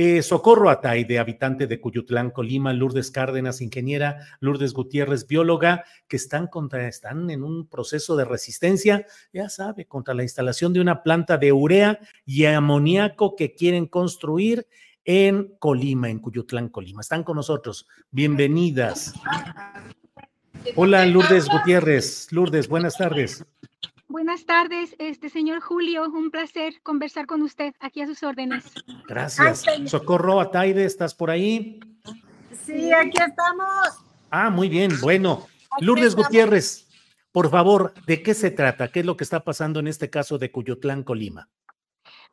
eh, Socorro Atay, de habitante de Cuyutlán, Colima, Lourdes Cárdenas, ingeniera, Lourdes Gutiérrez, bióloga, que están, están en un proceso de resistencia, ya sabe, contra la instalación de una planta de urea y amoníaco que quieren construir en Colima, en Cuyutlán, Colima. Están con nosotros. Bienvenidas. Hola, Lourdes Gutiérrez. Lourdes, buenas tardes. Buenas tardes, este señor Julio, un placer conversar con usted aquí a sus órdenes. Gracias. Socorro Ataide, ¿estás por ahí? Sí, aquí estamos. Ah, muy bien, bueno. Lourdes Gutiérrez, por favor, ¿de qué se trata? ¿Qué es lo que está pasando en este caso de Cuyotlán, Colima?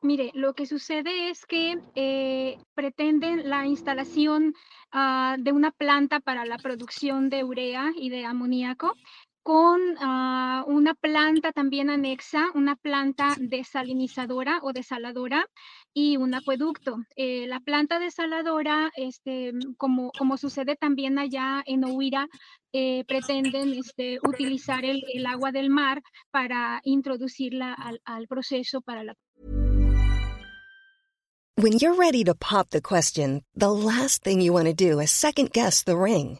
Mire, lo que sucede es que eh, pretenden la instalación uh, de una planta para la producción de urea y de amoníaco con uh, una planta también anexa, una planta desalinizadora o desaladora y un acueducto. Eh, la planta desaladora, este, como, como sucede también allá en Ohuira, eh, pretenden este, utilizar el, el, agua del mar para introducirla al, al proceso para la When you're ready to pop the question, the last thing you want to do is second guess the ring.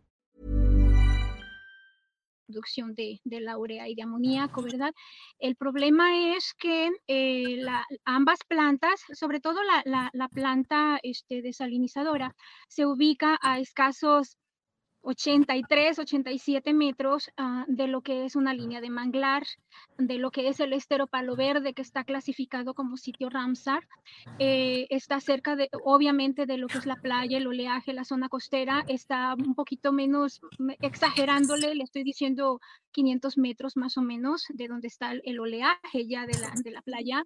Producción de, de, la urea y de amoníaco, ¿verdad? El problema es que eh, la, ambas plantas, sobre todo la, la, la planta este, desalinizadora, se ubica a escasos 83, 87 metros uh, de lo que es una línea de manglar, de lo que es el estero Palo Verde, que está clasificado como sitio Ramsar. Eh, está cerca, de, obviamente, de lo que es la playa, el oleaje, la zona costera. Está un poquito menos, exagerándole, le estoy diciendo 500 metros más o menos de donde está el, oleaje ya de la, de la, playa.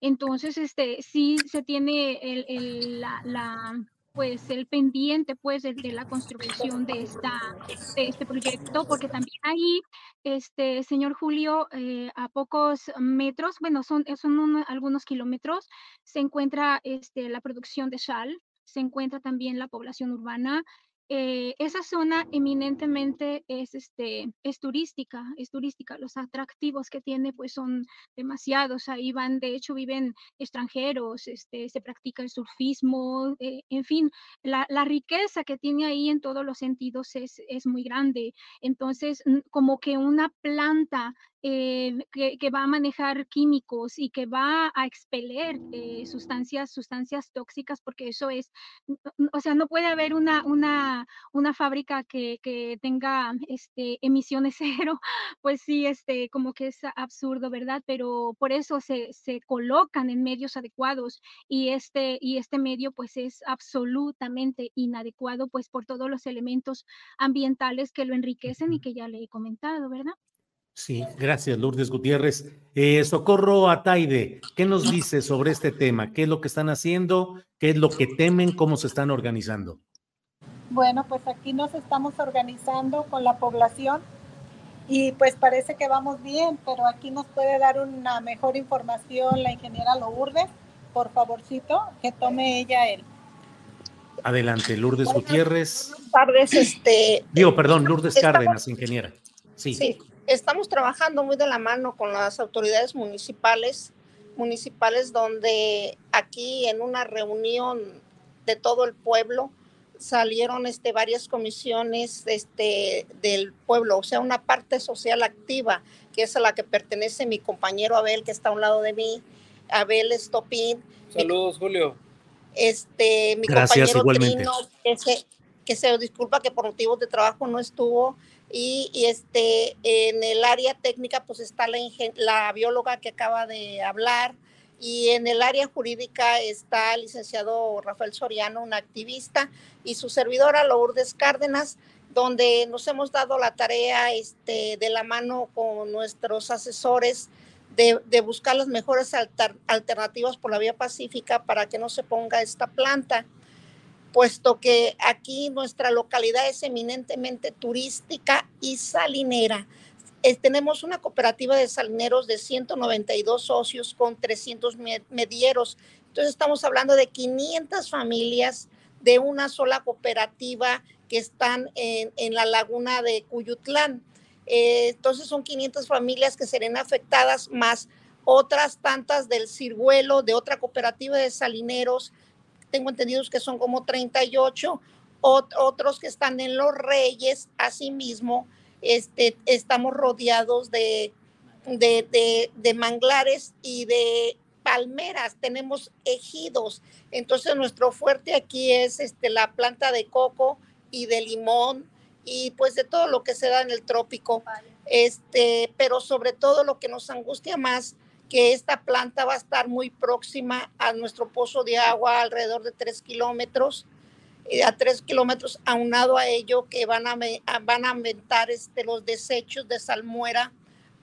Entonces, este, sí se tiene el, el, la, la pues el pendiente pues de, la construcción de esta de este proyecto porque también ahí este señor Julio eh, a pocos metros bueno son son un, algunos kilómetros se encuentra este la producción de sal se encuentra también la población urbana eh, esa zona eminentemente es, este, es turística, es turística. Los atractivos que tiene pues son demasiados. Ahí van, de hecho, viven extranjeros, este, se practica el surfismo, eh, en fin, la, la, riqueza que tiene ahí en todos los sentidos es, es muy grande. Entonces, como que una planta eh, que, va a manejar químicos y que va a expeler eh, sustancias, sustancias tóxicas, porque eso es, o sea, no puede haber una, una, una fábrica que, que tenga este, emisiones cero, pues sí, este, como que es absurdo, ¿verdad? Pero por eso se, se colocan en medios adecuados y este, y este medio pues es absolutamente inadecuado, pues por todos los elementos ambientales que lo enriquecen y que ya le he comentado, ¿verdad? Sí, gracias Lourdes Gutiérrez. Eh, Socorro Ataide, ¿qué nos dice sobre este tema? ¿Qué es lo que están haciendo? ¿Qué es lo que temen? ¿Cómo se están organizando? Bueno, pues aquí nos estamos organizando con la población y pues parece que vamos bien, pero aquí nos puede dar una mejor información la ingeniera Lourdes. Por favorcito, que tome ella el. Adelante, Lourdes Gutiérrez. Buenas tardes, este. Digo, perdón, Lourdes Cárdenas, ingeniera. Sí. sí estamos trabajando muy de la mano con las autoridades municipales, municipales donde aquí en una reunión de todo el pueblo salieron este, varias comisiones este, del pueblo, o sea, una parte social activa, que es a la que pertenece mi compañero Abel, que está a un lado de mí, Abel Estopín. Saludos, Julio. Este, mi Gracias, compañero Trino, que se, que se disculpa que por motivos de trabajo no estuvo, y, este, en el área técnica pues está la, la bióloga que acaba de hablar y en el área jurídica está el licenciado Rafael Soriano, un activista, y su servidora Lourdes Cárdenas, donde nos hemos dado la tarea este, de la mano con nuestros asesores de, de buscar las mejores alternativas por la vía pacífica para que no se ponga esta planta puesto que aquí nuestra localidad es eminentemente turística y salinera. Eh, tenemos una cooperativa de salineros de 192 socios con 300 medieros. Entonces estamos hablando de 500 familias de una sola cooperativa que están en, la laguna de Cuyutlán. Eh, entonces son 500 familias que serán afectadas más otras tantas del ciruelo de otra cooperativa de salineros tengo entendidos que son como 38, otros que están en Los Reyes, asimismo, este, estamos rodeados de, de, de, manglares y de palmeras, tenemos ejidos. Entonces nuestro fuerte aquí es este, la planta de coco y de limón y pues de todo lo que se da en el trópico. Este, pero sobre todo lo que nos angustia más que esta planta va a estar muy próxima a nuestro pozo de agua, alrededor de tres kilómetros, eh, a tres kilómetros, aunado a ello que van a, van a aumentar este, los desechos de salmuera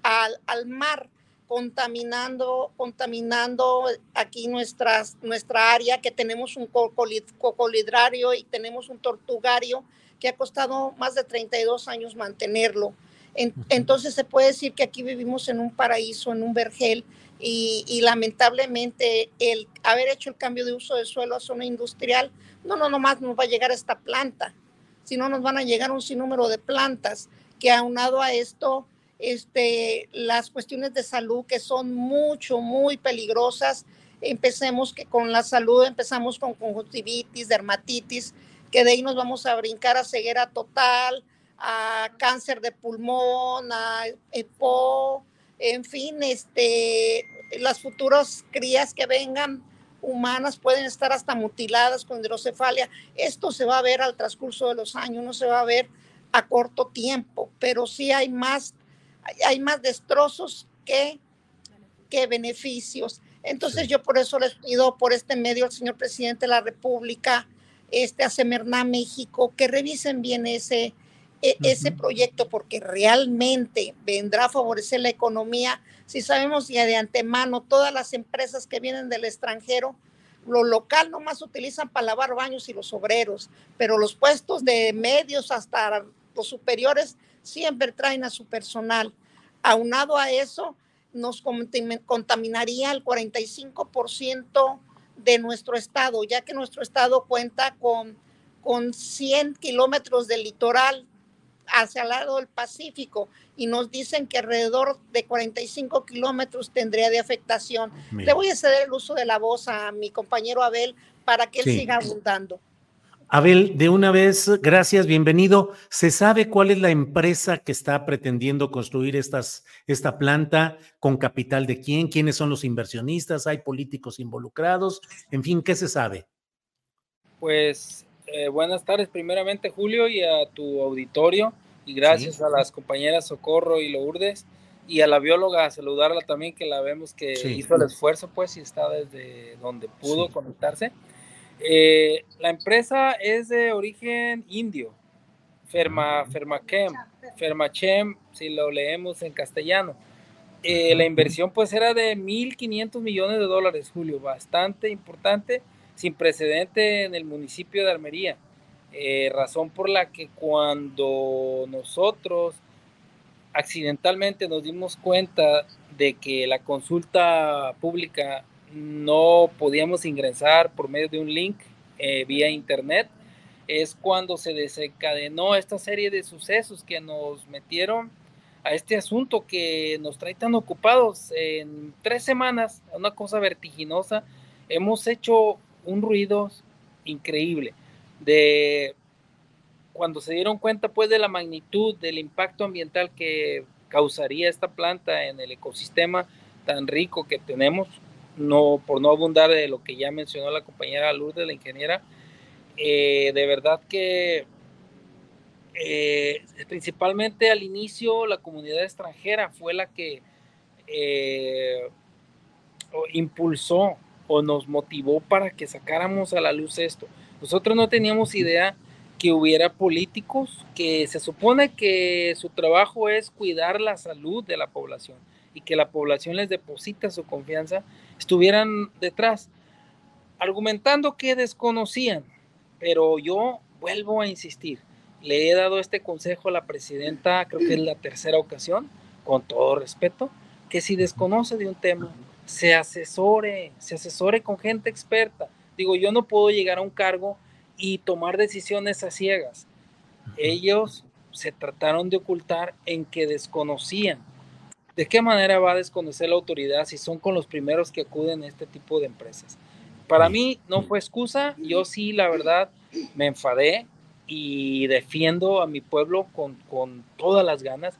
al, al mar, contaminando, contaminando aquí nuestras, nuestra área, que tenemos un cocolidrario y tenemos un tortugario que ha costado más de 32 años mantenerlo entonces se puede decir que aquí vivimos en un paraíso, en un vergel, y, lamentablemente el haber hecho el cambio de uso de suelo a zona industrial, no, no, nomás nos va a llegar esta planta, sino nos van a llegar un sinnúmero de plantas que aunado a esto, este, las cuestiones de salud que son mucho, muy peligrosas, empecemos que con la salud, empezamos con conjuntivitis, dermatitis, que de ahí nos vamos a brincar a ceguera total, a cáncer de pulmón, a EPO, en fin, este, las futuras crías que vengan humanas pueden estar hasta mutiladas con hidrocefalia. Esto se va a ver al transcurso de los años, no se va a ver a corto tiempo, pero sí hay más, hay más destrozos que, que beneficios. Entonces yo por eso les pido por este medio al señor presidente de la República, este, a Semerná México, que revisen bien ese, e, ese proyecto porque realmente vendrá a favorecer la economía. Si sabemos ya de antemano, todas las empresas que vienen del extranjero, lo local nomás utilizan para lavar baños y los obreros, pero los puestos de medios hasta los superiores siempre traen a su personal. Aunado a eso, nos contaminaría el 45% de nuestro estado, ya que nuestro estado cuenta con, con 100 kilómetros de litoral hacia el lado del Pacífico y nos dicen que alrededor de 45 kilómetros tendría de afectación. Le voy a ceder el uso de la voz a mi compañero Abel para que él siga abundando. Abel, de una vez, gracias, bienvenido. ¿Se sabe cuál es la empresa que está pretendiendo construir estas, esta planta? ¿Con capital de quién? ¿Quiénes son los inversionistas? ¿Hay políticos involucrados? En fin, ¿qué se sabe? Pues eh, buenas tardes, primeramente, Julio, y a tu auditorio. Y gracias a las compañeras Socorro y Lourdes y a la bióloga, saludarla también, que la vemos que hizo el esfuerzo, pues, y está desde donde pudo conectarse. Eh, la empresa es de origen indio, Ferma, Fermachem, Fermachem, si lo leemos en castellano. Eh, la inversión pues era de 1.500 millones de dólares, Julio, bastante importante, sin precedente en el municipio de Armería. Eh, razón por la que cuando nosotros accidentalmente nos dimos cuenta de que la consulta pública no podíamos ingresar por medio de un link eh, vía internet, es cuando se desencadenó esta serie de sucesos que nos metieron a este asunto que nos trae tan ocupados. En tres semanas, una cosa vertiginosa, hemos hecho un ruido increíble de cuando se dieron cuenta pues de la magnitud del impacto ambiental que causaría esta planta en el ecosistema tan rico que tenemos, no, por no abundar de lo que ya mencionó la compañera Lourdes, la ingeniera, eh, de verdad que eh, principalmente al inicio la comunidad extranjera fue la que eh, impulsó o nos motivó para que sacáramos a la luz esto. Nosotros no teníamos idea que hubiera políticos que se supone que su trabajo es cuidar la salud de la población y que la población les deposita su confianza, estuvieran detrás, argumentando que desconocían. Pero yo vuelvo a insistir, le he dado este consejo a la presidenta, creo que es la tercera ocasión, con todo respeto, que si desconoce de un tema, se asesore, se asesore con gente experta. Digo, yo no puedo llegar a un cargo y tomar decisiones a ciegas. Ellos se trataron de ocultar en que desconocían ¿De qué manera va a desconocer la autoridad si son con los primeros que acuden a este tipo de empresas? Para mí no fue excusa, yo sí, la verdad, me enfadé y defiendo a mi pueblo con, con todas las ganas.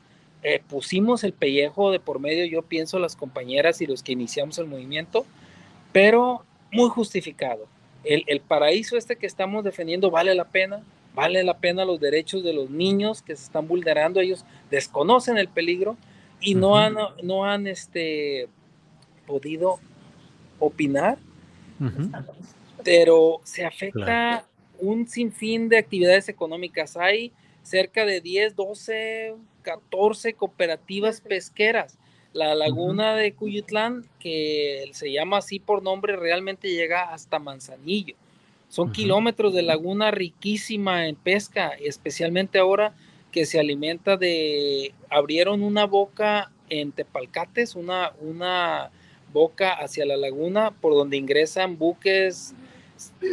Eh, pusimos el pellejo de por medio, yo pienso, las compañeras y los que iniciamos el movimiento, pero muy justificado. El, el paraíso este que estamos defendiendo vale la pena, vale la pena los derechos de los niños que se están vulnerando, ellos desconocen el peligro, y no han, no han este, podido opinar, pero se afecta un sinfín de actividades económicas. Hay cerca de 10, 12, 14 cooperativas pesqueras. La laguna de Cuyutlán, que se llama así por nombre, realmente llega hasta Manzanillo. Son kilómetros de laguna riquísima en pesca, especialmente ahora que se alimenta de, abrieron una boca en Tepalcates, una, una boca hacia la laguna por donde ingresan buques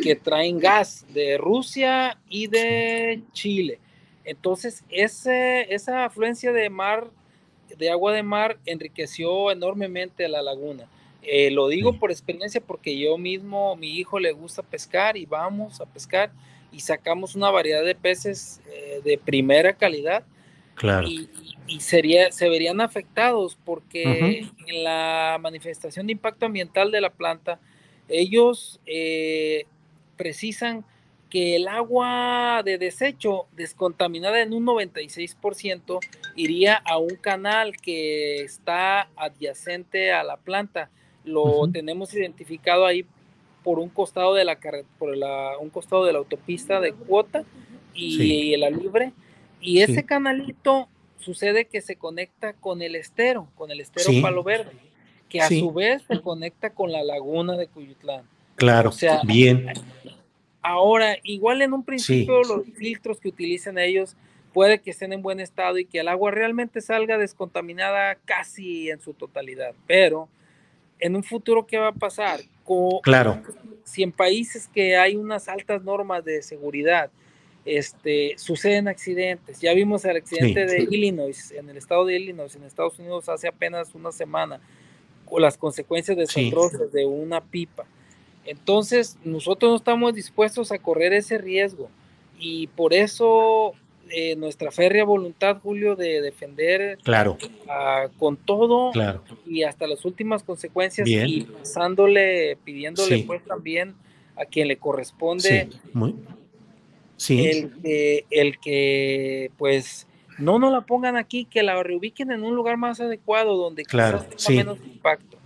que traen gas de Rusia y de Chile. Entonces, ese, esa afluencia de mar, de agua de mar, enriqueció enormemente la laguna. Eh, lo digo por experiencia porque yo mismo, mi hijo le gusta pescar y vamos a pescar y sacamos una variedad de peces eh, de primera calidad. Claro. Y, sería, se verían afectados porque en la manifestación de impacto ambiental de la planta, ellos eh, precisan que el agua de desecho descontaminada en un 96% iría a un canal que está adyacente a la planta. Lo tenemos identificado ahí por un costado de la por la, un costado de la autopista de cuota y, la libre y ese canalito sucede que se conecta con el estero con el estero Palo Verde que a su vez se conecta con la laguna de Cuyutlán. Claro sea, bien ahora igual en un principio los filtros que utilizan ellos puede que estén en buen estado y que el agua realmente salga descontaminada casi en su totalidad pero en un futuro, ¿qué va a pasar? claro. Si en países que hay unas altas normas de seguridad, este, suceden accidentes. Ya vimos el accidente de Illinois, en el estado de Illinois, en Estados Unidos, hace apenas una semana, con las consecuencias desastrosas de una pipa. Entonces, nosotros no estamos dispuestos a correr ese riesgo y por eso eh, nuestra férrea voluntad, Julio, de defender claro. con todo claro. y hasta las últimas consecuencias y pasándole, pidiéndole pues también a quien le corresponde sí. Muy... sí. El, que, el que pues no nos la pongan aquí, que la reubiquen en un lugar más adecuado donde claro, quizás tenga sí. menos impacto.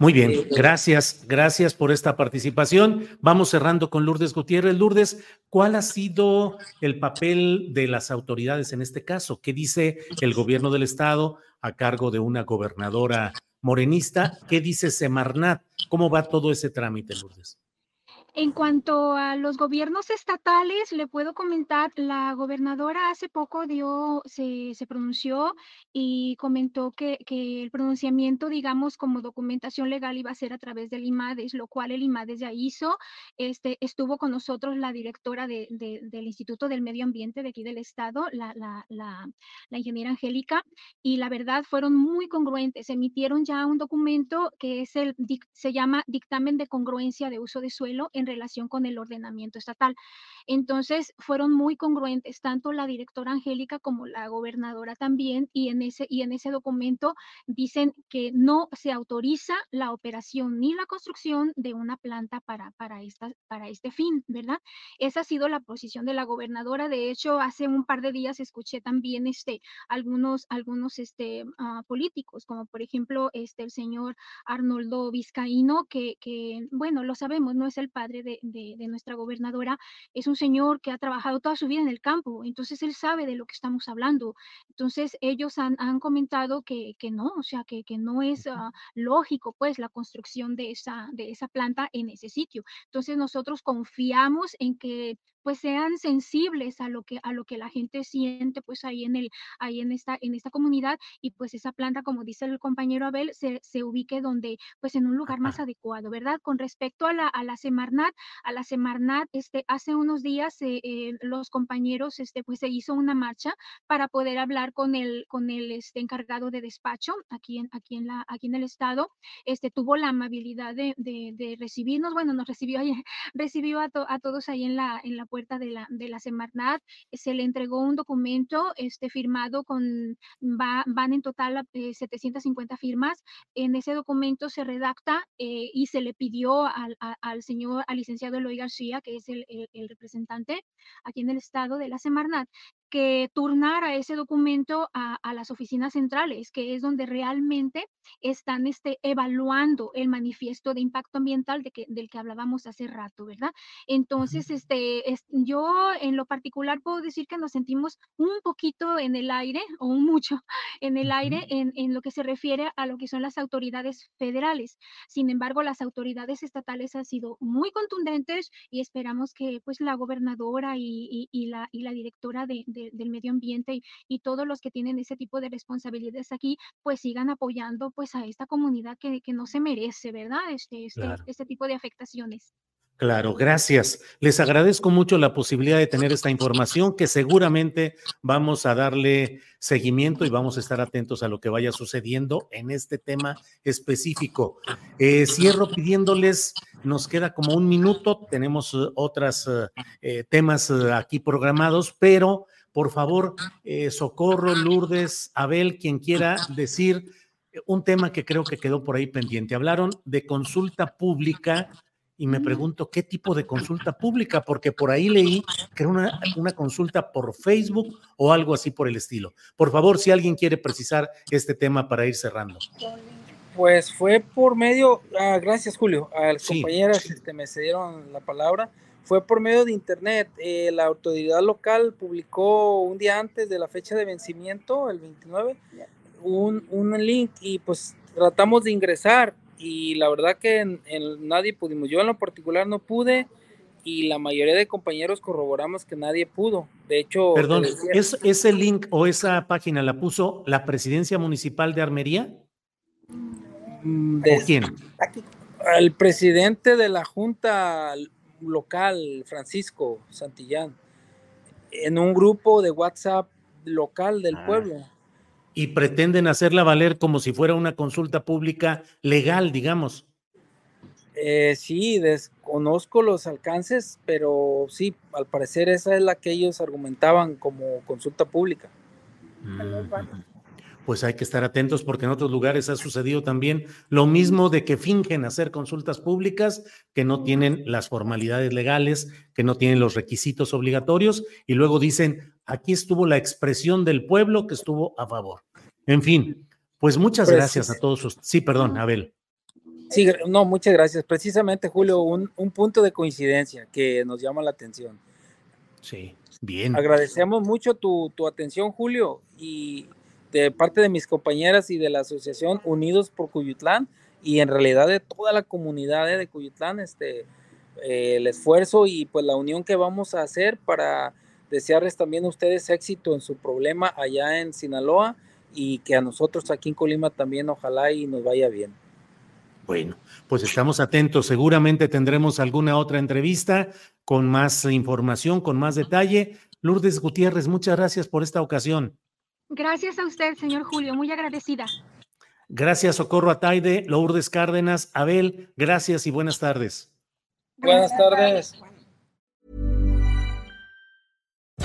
Muy bien, gracias, gracias por esta participación. Vamos cerrando con Lourdes Gutiérrez. Lourdes, ¿cuál ha sido el papel de las autoridades en este caso? ¿Qué dice el gobierno del estado a cargo de una gobernadora morenista? ¿Qué dice Semarnat? ¿Cómo va todo ese trámite, Lourdes? En cuanto a los gobiernos estatales, le puedo comentar, la gobernadora hace poco dio, se, se pronunció y comentó que, que, el pronunciamiento, digamos, como documentación legal iba a ser a través del IMADES, lo cual el IMADES ya hizo. Este, estuvo con nosotros la directora de, de, del Instituto del Medio Ambiente de aquí del Estado, la, la, la, la ingeniera Angélica, y la verdad fueron muy congruentes. Emitieron ya un documento que es el, se llama Dictamen de Congruencia de Uso de Suelo en relación con el ordenamiento estatal. Entonces, fueron muy congruentes, tanto la directora Angélica como la gobernadora también, y en ese, y en ese documento dicen que no se autoriza la operación ni la construcción de una planta para, para, esta, para este fin, ¿verdad? Esa ha sido la posición de la gobernadora. De hecho, hace un par de días escuché también este, algunos, algunos este, uh, políticos, como por ejemplo este, el señor Arnoldo Vizcaíno, que, que, bueno, lo sabemos, no es el padre de, de, de nuestra gobernadora, es un señor que ha trabajado toda su vida en el campo, entonces él sabe de lo que estamos hablando. Entonces ellos han, han comentado que, que, no, o sea, que, que no es uh, lógico pues la construcción de esa, de esa planta en ese sitio. Entonces nosotros confiamos en que pues sean sensibles a lo que a lo que la gente siente pues ahí en el ahí en esta en esta comunidad y pues esa planta como dice el compañero Abel se, se ubique donde pues en un lugar más adecuado verdad con respecto a la a la Semarnat a la Semarnat este hace unos días eh, eh, los compañeros este pues se hizo una marcha para poder hablar con el con el este encargado de despacho aquí en aquí en la aquí en el estado. Este tuvo la amabilidad de, de, de recibirnos. Bueno nos recibió recibió a, to, a todos ahí en la en la puerta de la, de la Semarnat, se le entregó un documento este, firmado con, va, van en total eh, 750 firmas. En ese documento se redacta eh, y se le pidió al, al, señor, al licenciado Eloy García, que es el, el, representante aquí en el estado de la Semarnat, que turnara ese documento a, a, las oficinas centrales, que es donde realmente están este, evaluando el manifiesto de impacto ambiental de que, del que hablábamos hace rato, ¿verdad? Entonces, este, es, yo en lo particular puedo decir que nos sentimos un poquito en el aire, o un mucho en el aire, en, en lo que se refiere a lo que son las autoridades federales. Sin embargo, las autoridades estatales han sido muy contundentes y esperamos que pues la gobernadora y, y, y la, y la directora de, de de, del medio ambiente y, y, todos los que tienen ese tipo de responsabilidades aquí, pues sigan apoyando pues a esta comunidad que, que no se merece, ¿verdad? Este, este, claro. este tipo de afectaciones. Claro, gracias. Les agradezco mucho la posibilidad de tener esta información que seguramente vamos a darle seguimiento y vamos a estar atentos a lo que vaya sucediendo en este tema específico. Eh, cierro pidiéndoles, nos queda como un minuto, tenemos uh, otros eh, temas aquí programados, pero por favor, eh, Socorro, Lourdes, Abel, quien quiera decir un tema que creo que quedó por ahí pendiente. Hablaron de consulta pública y me pregunto qué tipo de consulta pública, porque por ahí leí que era una, una, consulta por Facebook o algo así por el estilo. Por favor, si alguien quiere precisar este tema para ir cerrando. Pues fue por medio, ah, gracias Julio, a las sí. compañeras este, me cedieron la palabra, fue por medio de internet. Eh, la autoridad local publicó un día antes de la fecha de vencimiento, el 29, un, un link y pues tratamos de ingresar y la verdad que en, en, nadie pudimos. Yo en lo particular no pude y la mayoría de compañeros corroboramos que nadie pudo. De hecho, perdón, decía, ¿es, ese link o esa página la puso la presidencia municipal de Armería? De, ¿O quién? Aquí, el presidente de la junta local, Francisco Santillán, en un grupo de WhatsApp local del ah. pueblo y pretenden hacerla valer como si fuera una consulta pública legal, digamos. Eh, sí, desconozco los alcances, pero sí, al parecer esa es la que ellos argumentaban como consulta pública. Pues hay que estar atentos porque en otros lugares ha sucedido también lo mismo de que fingen hacer consultas públicas, que no tienen las formalidades legales, que no tienen los requisitos obligatorios y luego dicen, aquí estuvo la expresión del pueblo que estuvo a favor. En fin, pues muchas Pues, gracias a todos. Sí, perdón, Abel. Sí, no, muchas gracias. Precisamente, Julio, un, un punto de coincidencia que nos llama la atención. Sí, bien. Agradecemos mucho tu, tu atención, Julio, y de parte de mis compañeras y de la asociación Unidos por Cuyutlán y en realidad de toda la comunidad eh, de Cuyutlán, este, eh, el esfuerzo y pues la unión que vamos a hacer para desearles también a ustedes éxito en su problema allá en Sinaloa y que a nosotros aquí en Colima también ojalá y nos vaya bien. Bueno, pues estamos atentos. Seguramente tendremos alguna otra entrevista con más información, con más detalle. Lourdes Gutiérrez, muchas gracias por esta ocasión. Gracias a usted, señor Julio, muy agradecida. Gracias, Socorro Ataide, Lourdes Cárdenas, Abel, gracias y buenas tardes. Buenas tardes.